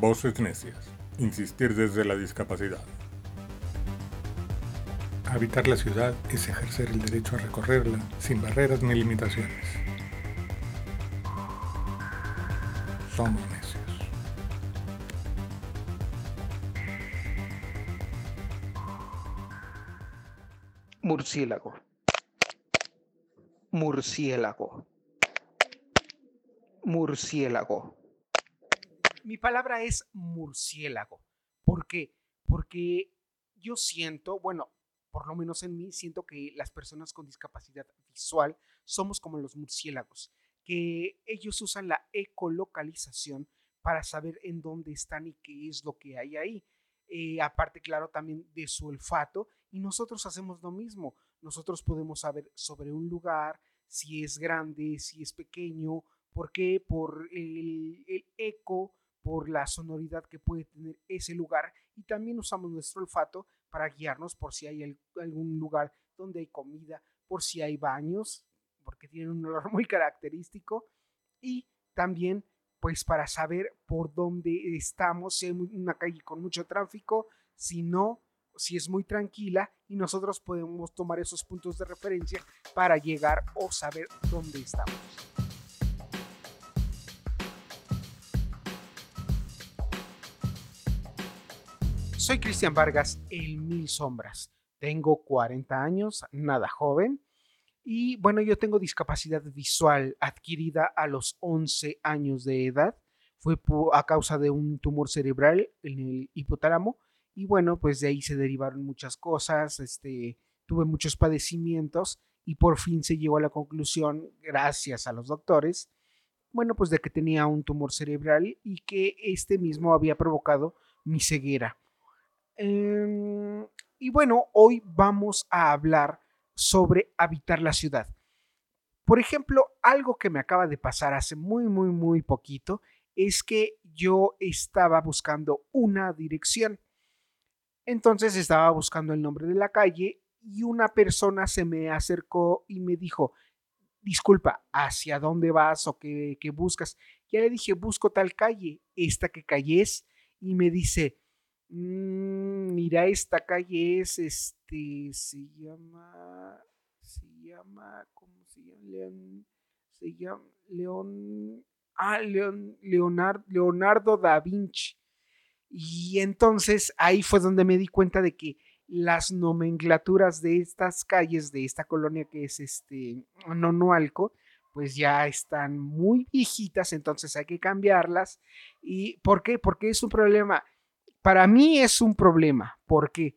Voces necias. Insistir desde la discapacidad. Habitar la ciudad es ejercer el derecho a recorrerla sin barreras ni limitaciones. Somos necios. Murciélago. Murciélago. Murciélago. Mi palabra es murciélago. ¿Por qué? Porque yo siento, bueno, por lo menos en mí, siento que las personas con discapacidad visual somos como los murciélagos, que ellos usan la ecolocalización para saber en dónde están y qué es lo que hay ahí. Eh, aparte, claro, también de su olfato, y nosotros hacemos lo mismo. Nosotros podemos saber sobre un lugar, si es grande, si es pequeño, ¿por qué? Por el, el eco, por la sonoridad que puede tener ese lugar y también usamos nuestro olfato para guiarnos por si hay algún lugar donde hay comida, por si hay baños, porque tienen un olor muy característico y también pues para saber por dónde estamos, si hay una calle con mucho tráfico, si no, si es muy tranquila y nosotros podemos tomar esos puntos de referencia para llegar o saber dónde estamos. Soy Cristian Vargas, el Mil Sombras. Tengo 40 años, nada joven. Y bueno, yo tengo discapacidad visual adquirida a los 11 años de edad. Fue a causa de un tumor cerebral en el hipotálamo. Y bueno, pues de ahí se derivaron muchas cosas. Este, tuve muchos padecimientos y por fin se llegó a la conclusión, gracias a los doctores, bueno, pues de que tenía un tumor cerebral y que este mismo había provocado mi ceguera. Em, y bueno, hoy vamos a hablar sobre habitar la ciudad. Por ejemplo, algo que me acaba de pasar hace muy, muy, muy poquito es que yo estaba buscando una dirección. Entonces estaba buscando el nombre de la calle y una persona se me acercó y me dijo, disculpa, ¿hacia dónde vas o qué, qué buscas? Ya le dije, busco tal calle, ¿esta qué calle es? Y me dice, Mm, mira, esta calle es, este, se llama, se llama, ¿cómo se llama? León, se llama León, ah, León, Leonardo, Leonardo da Vinci. Y entonces ahí fue donde me di cuenta de que las nomenclaturas de estas calles, de esta colonia que es este Nonualco, pues ya están muy viejitas, entonces hay que cambiarlas. ¿Y por qué? Porque es un problema para mí es un problema. ¿Por qué?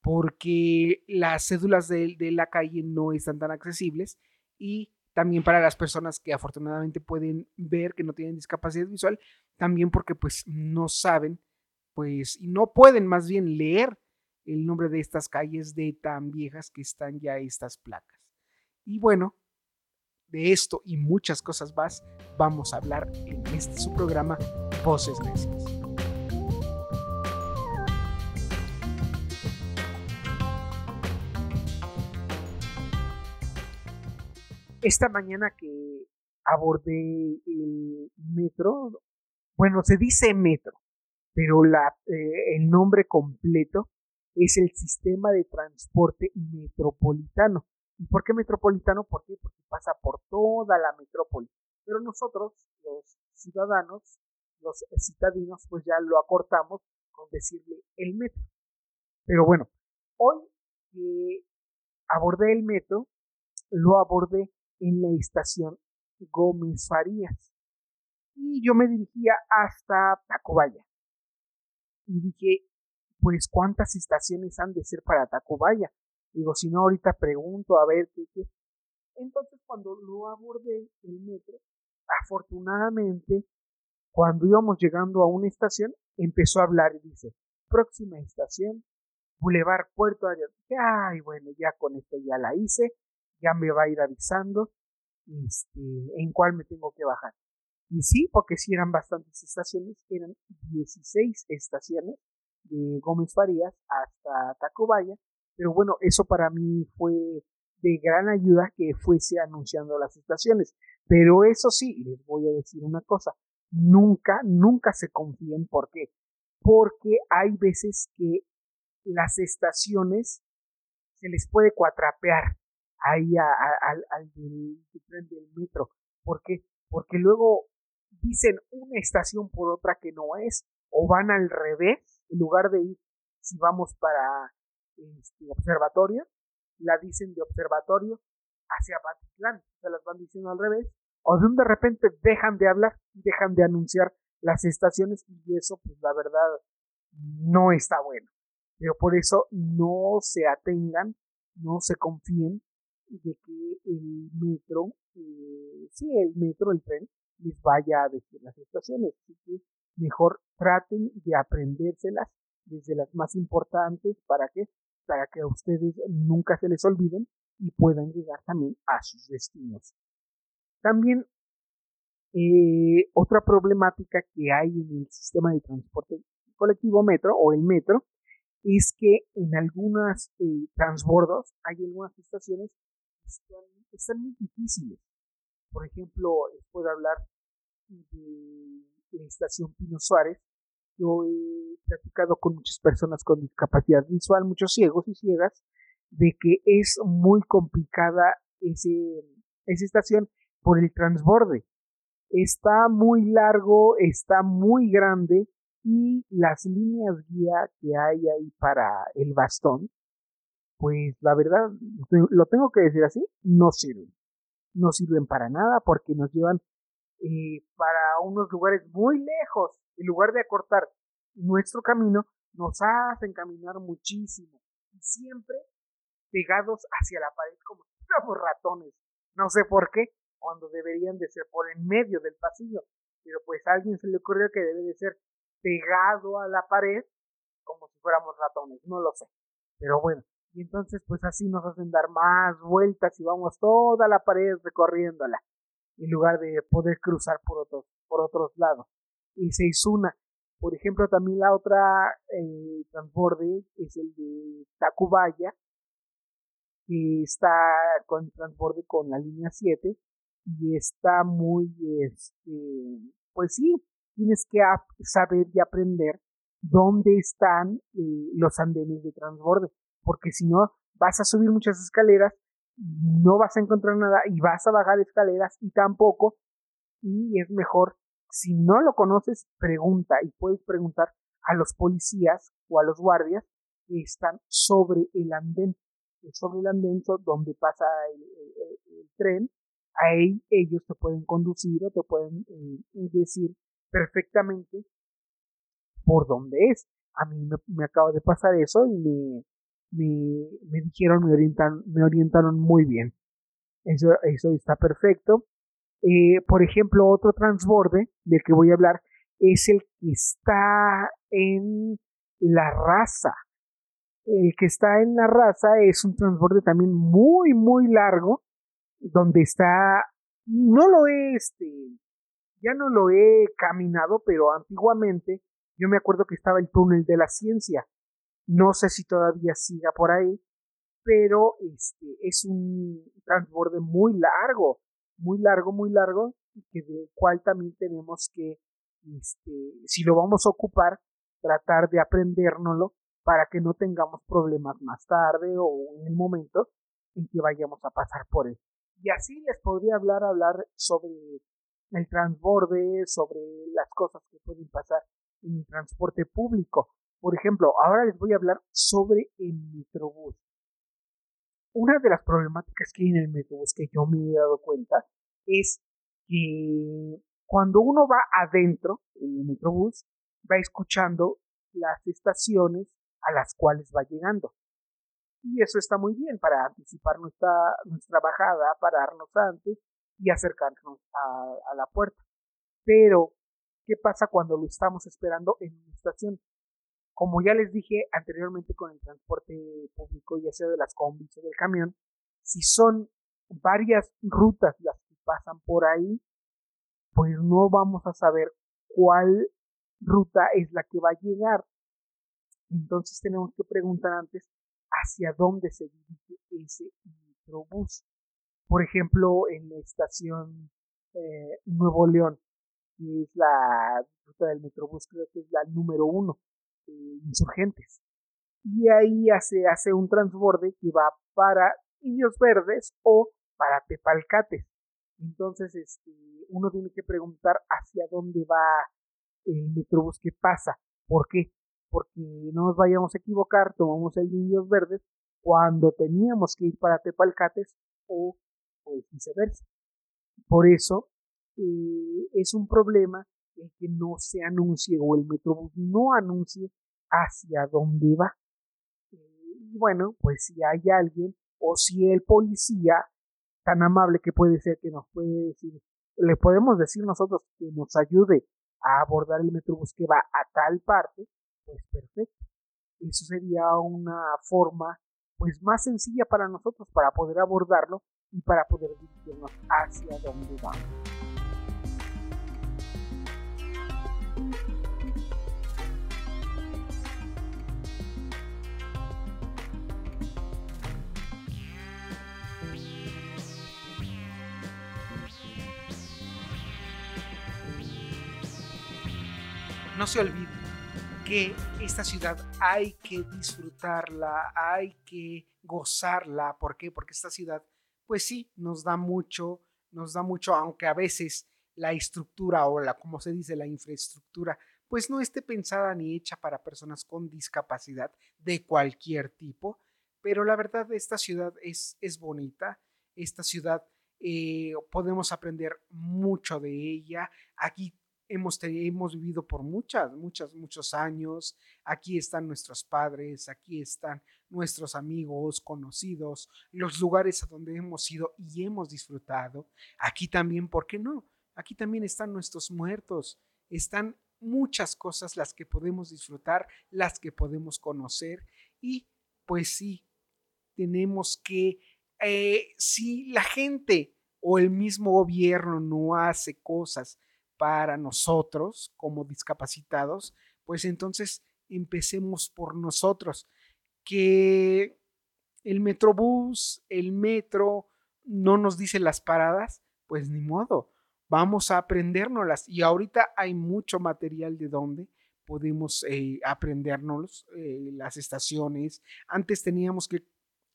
Porque las cédulas de, la calle no están tan accesibles y también para las personas que afortunadamente pueden ver que no tienen discapacidad visual, también porque pues no saben, pues, y no pueden más bien leer el nombre de estas calles de tan viejas que están ya estas placas. Y bueno, de esto y muchas cosas más vamos a hablar en este su programa Voces Necias. Esta mañana que abordé el metro, bueno, se dice metro, pero la, eh, el nombre completo es el sistema de transporte metropolitano. ¿Y por qué metropolitano? Porque pasa por toda la metrópoli. Pero nosotros, los ciudadanos, los citadinos, pues ya lo acortamos con decirle el metro. Pero bueno, hoy que abordé el metro, lo abordé en la estación Gómez Farías. Y yo me dirigía hasta Tacubaya. Y dije, pues cuántas estaciones han de ser para Tacubaya. Digo, si no, ahorita pregunto a ver qué, qué. Entonces, cuando lo abordé el metro, afortunadamente, cuando íbamos llegando a una estación, empezó a hablar y dice, próxima estación, Boulevard Puerto Arias. Ay, bueno, ya con esto ya la hice ya me va a ir avisando este, en cuál me tengo que bajar. Y sí, porque sí eran bastantes estaciones, eran 16 estaciones de Gómez Farías hasta Tacubaya, pero bueno, eso para mí fue de gran ayuda que fuese anunciando las estaciones. Pero eso sí, les voy a decir una cosa, nunca, nunca se confíen. ¿Por qué? Porque hay veces que las estaciones se les puede cuatrapear ahí al del, del metro. ¿Por qué? Porque luego dicen una estación por otra que no es, o van al revés, en lugar de ir, si vamos para este, observatorio, la dicen de observatorio hacia Patitlán, se las van diciendo al revés, o de repente dejan de hablar, dejan de anunciar las estaciones y eso pues la verdad no está bueno. Pero por eso no se atengan, no se confíen de que el metro, eh, sí, el metro, el tren, les vaya a decir las estaciones. Así que mejor traten de aprendérselas desde las más importantes para que para que a ustedes nunca se les olviden y puedan llegar también a sus destinos. También eh, otra problemática que hay en el sistema de transporte colectivo metro o el metro es que en algunas eh, transbordos hay algunas estaciones que están, muy difíciles. Por ejemplo, les puedo hablar de la estación Pino Suárez. Yo he platicado con muchas personas con discapacidad visual, muchos ciegos y ciegas, de que es muy complicada ese, esa estación por el transborde. Está muy largo, está muy grande y las líneas guía que hay ahí para el bastón, pues la verdad, lo tengo que decir así, no sirven. No sirven para nada porque nos llevan eh, para unos lugares muy lejos. En lugar de acortar nuestro camino, nos hacen caminar muchísimo. Y siempre pegados hacia la pared como si fuéramos ratones. No sé por qué, cuando deberían de ser por en medio del pasillo. Pero pues a alguien se le ocurrió que debe de ser pegado a la pared como si fuéramos ratones. No lo sé. Pero bueno, y entonces pues así nos hacen dar más vueltas y vamos toda la pared recorriéndola en lugar de poder cruzar por otros, por otros lados. Y se hizo una. Por ejemplo, también la otra eh, transborde es el de Tacubaya, que está con transborde con la línea 7 y está muy, este, pues sí, tienes que saber y aprender dónde están eh, los andenes de transborde, porque si no vas a subir muchas escaleras no vas a encontrar nada y vas a bajar escaleras y tampoco. Y es mejor, si no lo conoces, pregunta y puedes preguntar a los policías o a los guardias que están sobre el andén, sobre el andén donde pasa el, tren. Ahí ellos te pueden conducir o te pueden eh, decir perfectamente por dónde es. A mí me, me acaba de pasar eso y me, me, me dijeron, me, orientan, me orientaron muy bien. Eso, eso está perfecto. Eh, por ejemplo, otro transborde del que voy a hablar es el que está en la raza. El que está en la raza es un transborde también muy, muy largo, donde está, no lo he, este, ya no lo he caminado, pero antiguamente yo me acuerdo que estaba el túnel de la ciencia, no sé si todavía siga por ahí, pero este es un transborde muy largo, muy largo, muy largo, y que del cual también tenemos que, este, si lo vamos a ocupar, tratar de aprendérnoslo para que no tengamos problemas más tarde o en el momento en que vayamos a pasar por él. Y así les podría hablar, hablar sobre el transborde, sobre las cosas que pueden pasar en el transporte público. Por ejemplo, ahora les voy a hablar sobre el Metrobús. Una de las problemáticas que hay en el Metrobús que yo me he dado cuenta es que cuando uno va adentro en el Metrobús, va escuchando las estaciones a las cuales va llegando. Y eso está muy bien para anticipar nuestra, bajada, pararnos antes y acercarnos a la puerta. Pero, ¿qué pasa cuando lo estamos esperando en una estación? Como ya les dije anteriormente con el transporte público, ya sea de las combis o del camión, si son varias rutas las que pasan por ahí, pues no vamos a saber cuál ruta es la que va a llegar. Entonces tenemos que preguntar antes hacia dónde se dirige ese microbús. Por ejemplo, en la estación eh, Nuevo León, que es la ruta del Metrobús, creo que es la número uno, Insurgentes. Y ahí hace, hace un transborde que va para Indios Verdes o para Tepalcates. Entonces, este, uno tiene que preguntar hacia dónde va el Metrobús que pasa. ¿Por qué? Porque no nos vayamos a equivocar, tomamos el Indios Verdes cuando teníamos que ir para Tepalcates o, o viceversa. Por eso eh, es un problema el que no se anuncie o el Metrobús no anuncie hacia dónde va. y bueno, pues si hay alguien o si el policía tan amable que puede ser que nos puede decir, le podemos decir nosotros que nos ayude a abordar el metrobús que va a tal parte, pues perfecto. Eso sería una forma pues más sencilla para nosotros para poder abordarlo y para poder dirigirnos hacia donde vamos. Se olvide que esta ciudad hay que disfrutarla, hay que gozarla. ¿Por qué? Porque esta ciudad, pues sí, nos da mucho, nos da mucho, aunque a veces la estructura o la, como se dice, la infraestructura, pues no esté pensada ni hecha para personas con discapacidad de cualquier tipo. Pero la verdad, esta ciudad es, es bonita. Esta ciudad eh, podemos aprender mucho de ella. Aquí hemos, hemos vivido por muchas, muchas, muchos años. Aquí están nuestros padres, aquí están nuestros amigos, conocidos, los lugares a donde hemos ido y hemos disfrutado. Aquí también, ¿por qué no? Aquí también están nuestros muertos, están muchas cosas las que podemos disfrutar, las que podemos conocer y pues sí, tenemos que, eh, si la gente o el mismo gobierno no hace cosas para nosotros como discapacitados, pues entonces empecemos por nosotros. Que el metrobús, el metro, no nos dice las paradas, pues ni modo, vamos a aprendérnoslas. Y ahorita hay mucho material de donde podemos eh, aprendernos eh, las estaciones. Antes teníamos que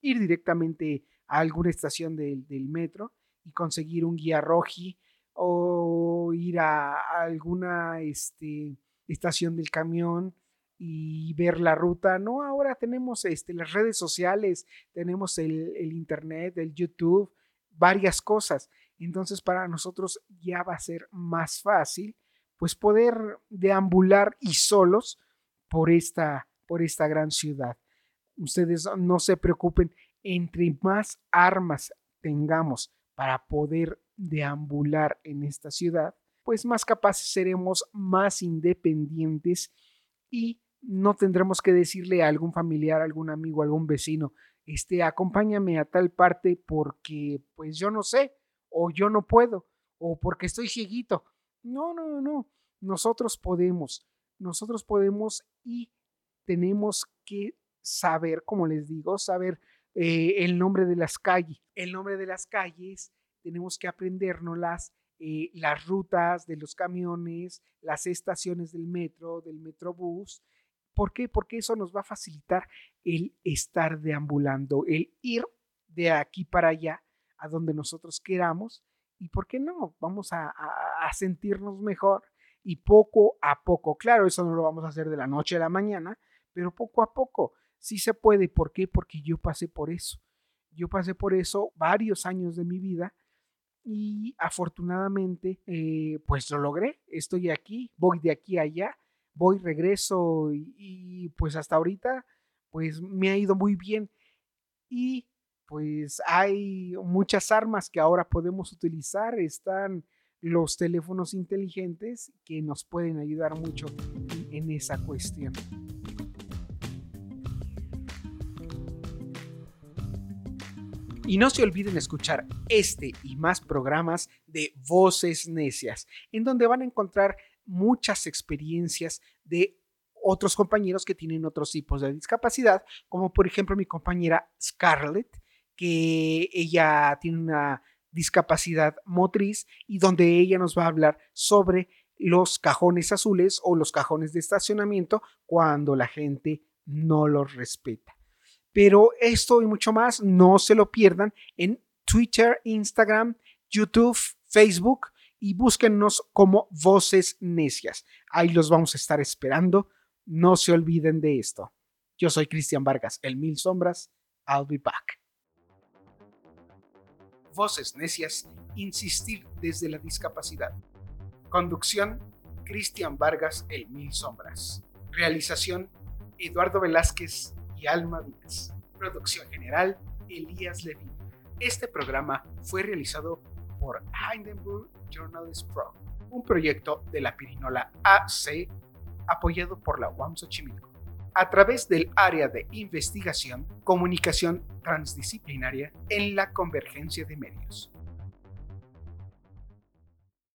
ir directamente a alguna estación del, del metro y conseguir un guía roji o ir a, alguna este, estación del camión y ver la ruta. No, ahora tenemos este, las redes sociales, tenemos el, el internet, el YouTube, varias cosas. Entonces para nosotros ya va a ser más fácil pues poder deambular y solos por esta, por esta gran ciudad. Ustedes no se preocupen, entre más armas tengamos para poder deambular en esta ciudad, pues más capaces seremos, más independientes y no tendremos que decirle a algún familiar, algún amigo, algún vecino, este, acompáñame a tal parte porque pues yo no sé, o yo no puedo, o porque estoy cieguito. No, no, no, nosotros podemos, nosotros podemos y tenemos que saber, como les digo, saber eh, el nombre de las calles. El nombre de las calles tenemos que aprendernos eh, las rutas de los camiones, las estaciones del metro, del metrobús. ¿Por qué? Porque eso nos va a facilitar el estar deambulando, el ir de aquí para allá a donde nosotros queramos. ¿Y por qué no? Vamos a, a sentirnos mejor y poco a poco, claro, eso no lo vamos a hacer de la noche a la mañana, pero poco a poco sí se puede. ¿Por qué? Porque yo pasé por eso. Yo pasé por eso varios años de mi vida y afortunadamente eh, pues lo logré, estoy aquí, voy de aquí a allá, voy, regreso y, y, pues hasta ahorita pues me ha ido muy bien y pues hay muchas armas que ahora podemos utilizar, están los teléfonos inteligentes que nos pueden ayudar mucho en esa cuestión. Y no se olviden escuchar este y más programas de Voces Necias, en donde van a encontrar muchas experiencias de otros compañeros que tienen otros tipos de discapacidad, como por ejemplo mi compañera Scarlett, que ella tiene una discapacidad motriz y donde ella nos va a hablar sobre los cajones azules o los cajones de estacionamiento cuando la gente no los respeta. Pero esto y mucho más no se lo pierdan en Twitter, Instagram, YouTube, Facebook y búsquennos como Voces Necias. Ahí los vamos a estar esperando. No se olviden de esto. Yo soy Cristian Vargas, el Mil Sombras. I'll be back. Voces Necias, insistir desde la discapacidad. Conducción, Cristian Vargas, el Mil Sombras. Realización, Eduardo Velázquez Alma Díaz. Producción general, Elías Levin. Este programa fue realizado por Hindenburg Journalist Pro, un proyecto de la Pirinola AC apoyado por la UAM Xochimilco, a través del área de investigación, comunicación transdisciplinaria en la convergencia de medios.